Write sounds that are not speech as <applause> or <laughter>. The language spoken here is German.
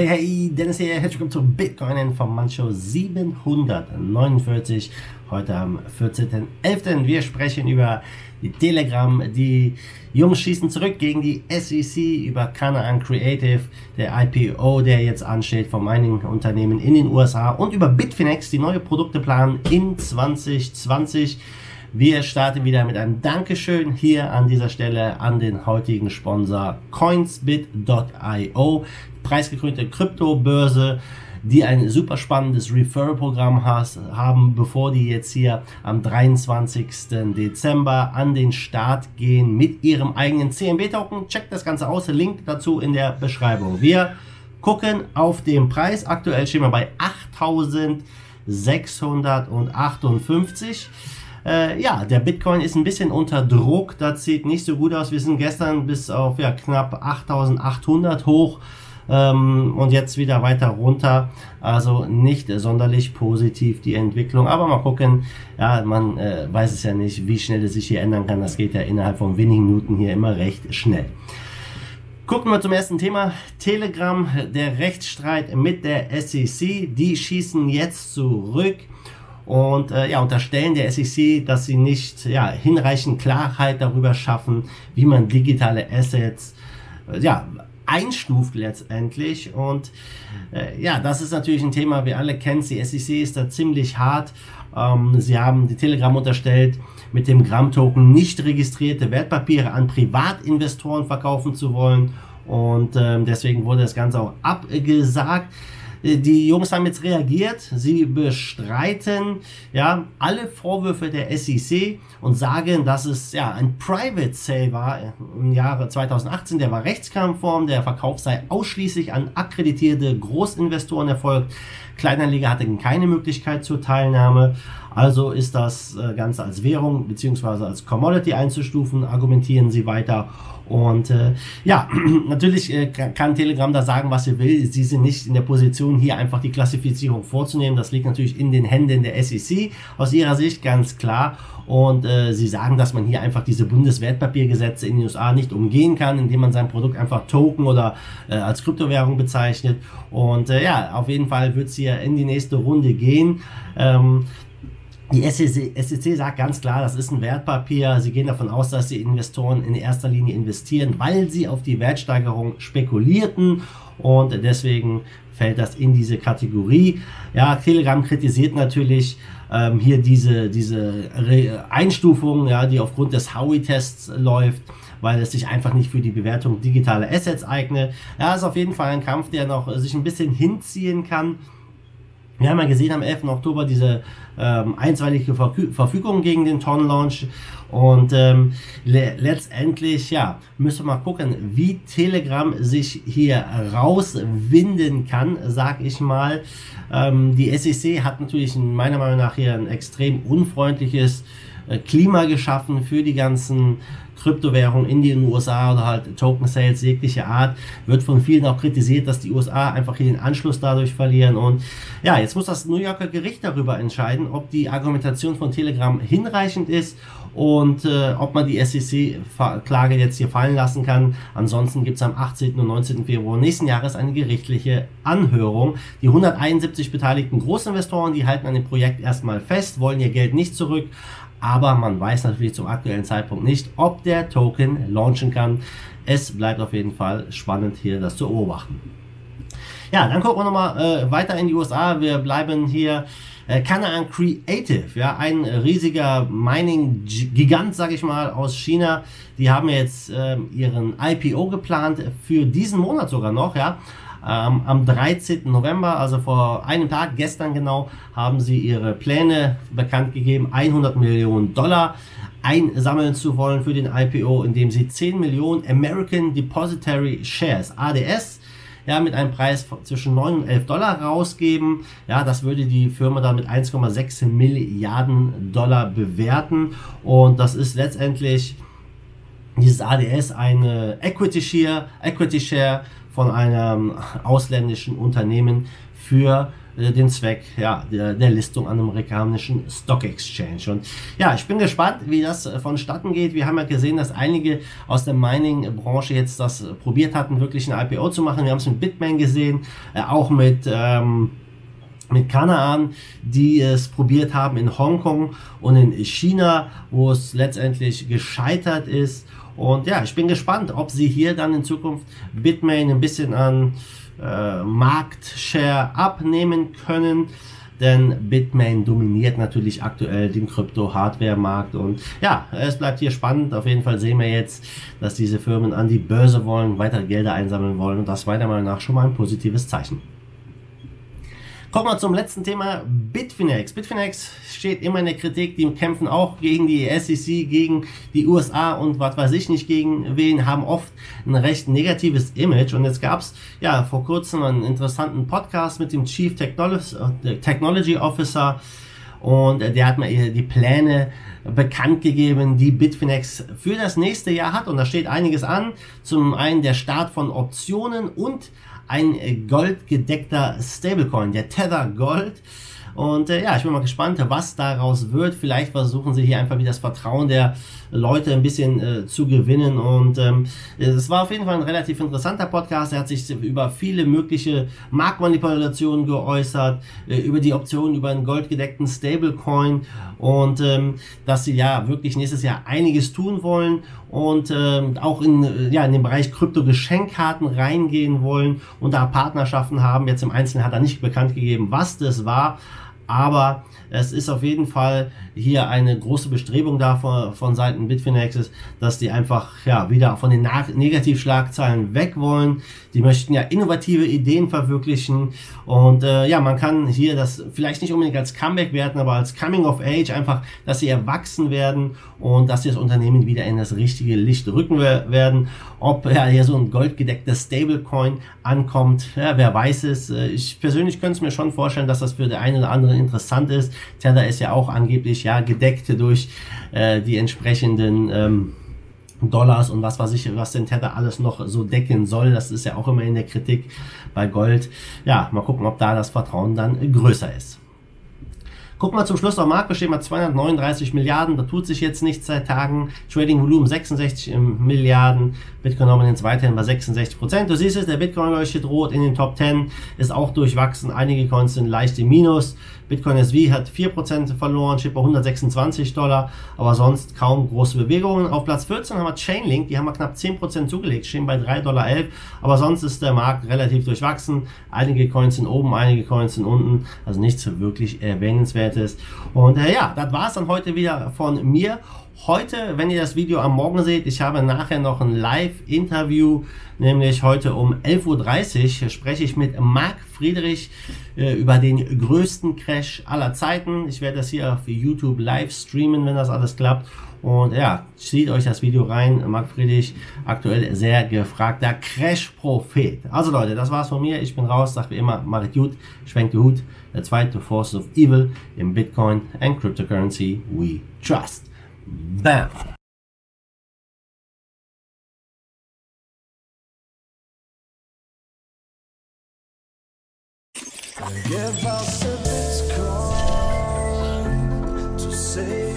Hey, hey, Dennis hier, herzlich willkommen zum Bitcoin Information 749. Heute am 14.11. Wir sprechen über die Telegram, die Jungs schießen zurück gegen die SEC, über Canaan Creative, der IPO, der jetzt ansteht von einigen Unternehmen in den USA und über Bitfinex, die neue Produkte planen in 2020. Wir starten wieder mit einem Dankeschön hier an dieser Stelle an den heutigen Sponsor coinsbit.io, preisgekrönte Kryptobörse, die ein super spannendes Referral-Programm haben, bevor die jetzt hier am 23. Dezember an den Start gehen mit ihrem eigenen CMB-Token. Checkt das Ganze aus, Link dazu in der Beschreibung. Wir gucken auf den Preis. Aktuell stehen wir bei 8658. Äh, ja, der Bitcoin ist ein bisschen unter Druck. Das sieht nicht so gut aus. Wir sind gestern bis auf ja, knapp 8800 hoch ähm, und jetzt wieder weiter runter. Also nicht sonderlich positiv die Entwicklung. Aber mal gucken. Ja, man äh, weiß es ja nicht, wie schnell es sich hier ändern kann. Das geht ja innerhalb von wenigen Minuten hier immer recht schnell. Gucken wir zum ersten Thema. Telegram, der Rechtsstreit mit der SEC. Die schießen jetzt zurück und äh, ja, unterstellen der SEC, dass sie nicht ja, hinreichend Klarheit darüber schaffen, wie man digitale Assets äh, ja, einstuft letztendlich. Und äh, ja, das ist natürlich ein Thema, wir alle kennen Die SEC ist da ziemlich hart. Ähm, sie haben die Telegram unterstellt, mit dem Gramm-Token nicht registrierte Wertpapiere an Privatinvestoren verkaufen zu wollen. Und ähm, deswegen wurde das Ganze auch abgesagt. Die Jungs haben jetzt reagiert. Sie bestreiten ja alle Vorwürfe der SEC und sagen, dass es ja ein Private Sale war im Jahre 2018. Der war rechtskonform. Der Verkauf sei ausschließlich an akkreditierte Großinvestoren erfolgt. Kleinanleger hatten keine Möglichkeit zur Teilnahme. Also ist das äh, Ganze als Währung bzw. als Commodity einzustufen, argumentieren sie weiter. Und äh, ja, <clears throat> natürlich äh, kann Telegram da sagen, was sie will. Sie sind nicht in der Position, hier einfach die Klassifizierung vorzunehmen. Das liegt natürlich in den Händen der SEC aus ihrer Sicht ganz klar. Und äh, sie sagen, dass man hier einfach diese Bundeswertpapiergesetze in den USA nicht umgehen kann, indem man sein Produkt einfach Token oder äh, als Kryptowährung bezeichnet. Und äh, ja, auf jeden Fall wird es hier in die nächste Runde gehen. Ähm, die SEC, SEC, sagt ganz klar, das ist ein Wertpapier. Sie gehen davon aus, dass die Investoren in erster Linie investieren, weil sie auf die Wertsteigerung spekulierten und deswegen fällt das in diese Kategorie. Ja, Telegram kritisiert natürlich ähm, hier diese, diese Einstufung, ja, die aufgrund des Howey-Tests läuft weil es sich einfach nicht für die Bewertung digitaler Assets eignet. Ja, ist auf jeden Fall ein Kampf, der noch sich ein bisschen hinziehen kann. Wir haben ja gesehen am 11. Oktober diese ähm, einstweilige Verfügung gegen den Ton-Launch und ähm, le letztendlich, ja, müssen wir mal gucken, wie Telegram sich hier rauswinden kann, sag ich mal. Ähm, die SEC hat natürlich meiner Meinung nach hier ein extrem unfreundliches äh, Klima geschaffen für die ganzen Kryptowährungen in den USA oder halt Token Sales jeglicher Art. Wird von vielen auch kritisiert, dass die USA einfach hier den Anschluss dadurch verlieren. Und ja, jetzt muss das New Yorker Gericht darüber entscheiden, ob die Argumentation von Telegram hinreichend ist und äh, ob man die SEC-Klage jetzt hier fallen lassen kann. Ansonsten gibt es am 18. und 19. Februar nächsten Jahres eine gerichtliche Anhörung. Die 171 beteiligten Großinvestoren, die halten an dem Projekt erstmal fest, wollen ihr Geld nicht zurück aber man weiß natürlich zum aktuellen Zeitpunkt nicht, ob der Token launchen kann. Es bleibt auf jeden Fall spannend hier das zu beobachten. Ja, dann gucken wir nochmal äh, weiter in die USA. Wir bleiben hier äh, Canaan Creative, ja, ein riesiger Mining-Gigant, sag ich mal, aus China. Die haben jetzt äh, ihren IPO geplant für diesen Monat sogar noch, ja. Ähm, am 13. November, also vor einem Tag, gestern genau, haben sie ihre Pläne bekannt gegeben, 100 Millionen Dollar einsammeln zu wollen für den IPO, indem sie 10 Millionen American Depository Shares, ADS, ja, mit einem Preis zwischen 9 und 11 Dollar rausgeben. Ja, das würde die Firma dann mit 1,6 Milliarden Dollar bewerten. Und das ist letztendlich dieses ADS eine Equity Share, Equity Share von einem ausländischen Unternehmen für den Zweck ja, der, der Listung an einem amerikanischen Stock Exchange. Und ja, ich bin gespannt, wie das äh, vonstatten geht. Wir haben ja gesehen, dass einige aus der Mining-Branche jetzt das probiert hatten, wirklich ein IPO zu machen. Wir haben es mit Bitmain gesehen, äh, auch mit... Ähm, mit Kanaan, die es probiert haben in Hongkong und in China, wo es letztendlich gescheitert ist. Und ja, ich bin gespannt, ob sie hier dann in Zukunft Bitmain ein bisschen an äh, Marktshare abnehmen können. Denn Bitmain dominiert natürlich aktuell den Krypto-Hardware-Markt. Und ja, es bleibt hier spannend. Auf jeden Fall sehen wir jetzt, dass diese Firmen an die Börse wollen, weitere Gelder einsammeln wollen. Und das meiner Meinung nach schon mal ein positives Zeichen. Kommen wir zum letzten Thema, Bitfinex. Bitfinex steht immer in der Kritik, die kämpfen auch gegen die SEC, gegen die USA und was weiß ich nicht gegen wen, haben oft ein recht negatives Image. Und jetzt gab es ja vor kurzem einen interessanten Podcast mit dem Chief Technology Officer und der hat mir die Pläne bekannt gegeben, die Bitfinex für das nächste Jahr hat. Und da steht einiges an. Zum einen der Start von Optionen und ein goldgedeckter Stablecoin, der Tether Gold. Und äh, ja, ich bin mal gespannt, was daraus wird. Vielleicht versuchen sie hier einfach wieder das Vertrauen der Leute ein bisschen äh, zu gewinnen. Und ähm, es war auf jeden Fall ein relativ interessanter Podcast. Er hat sich über viele mögliche Marktmanipulationen geäußert, äh, über die Optionen über einen goldgedeckten Stablecoin und ähm, dass sie ja wirklich nächstes Jahr einiges tun wollen und ähm, auch in, äh, ja, in den Bereich Krypto-Geschenkkarten reingehen wollen und da Partnerschaften haben. Jetzt im Einzelnen hat er nicht bekannt gegeben, was das war aber es ist auf jeden Fall hier eine große Bestrebung da von, von Seiten Bitfinex, dass die einfach ja wieder von den Negativschlagzeilen weg wollen. Die möchten ja innovative Ideen verwirklichen und äh, ja, man kann hier das vielleicht nicht unbedingt als Comeback werten, aber als Coming of Age einfach, dass sie erwachsen werden und dass sie das Unternehmen wieder in das richtige Licht rücken werden. Ob ja hier so ein goldgedeckter Stablecoin ankommt, ja, wer weiß es. Äh, ich persönlich könnte es mir schon vorstellen, dass das für der eine oder andere interessant ist. Tether ist ja auch angeblich ja gedeckt durch äh, die entsprechenden ähm, Dollars und was weiß ich, was den Tether alles noch so decken soll. Das ist ja auch immer in der Kritik bei Gold. Ja, mal gucken, ob da das Vertrauen dann größer ist. Gucken wir zum Schluss auf Markt, stehen wir 239 Milliarden, da tut sich jetzt nichts seit Tagen. Trading Volumen 66 Milliarden, Bitcoin Dominance weiterhin bei 66 Prozent. Du siehst es, der Bitcoin leuchtet rot in den Top 10, ist auch durchwachsen, einige Coins sind leicht im Minus. Bitcoin SV hat 4% verloren, steht bei 126 Dollar, aber sonst kaum große Bewegungen. Auf Platz 14 haben wir Chainlink, die haben wir knapp 10% zugelegt, stehen bei 3,11 Dollar, aber sonst ist der Markt relativ durchwachsen. Einige Coins sind oben, einige Coins sind unten, also nichts wirklich erwähnenswertes. Und äh, ja, das war es dann heute wieder von mir. Heute, wenn ihr das Video am Morgen seht, ich habe nachher noch ein Live-Interview, nämlich heute um 11.30 Uhr spreche ich mit Marc Friedrich äh, über den größten Crash aller Zeiten. Ich werde das hier auf YouTube live streamen, wenn das alles klappt. Und ja, zieht euch das Video rein. Marc Friedrich, aktuell sehr gefragter Crash-Prophet. Also Leute, das war's von mir. Ich bin raus, sag wie immer, macht gut, schwenkt die Hut. Der zweite Force of Evil im Bitcoin and Cryptocurrency we trust. Bam! Give us a Bitcoin to save.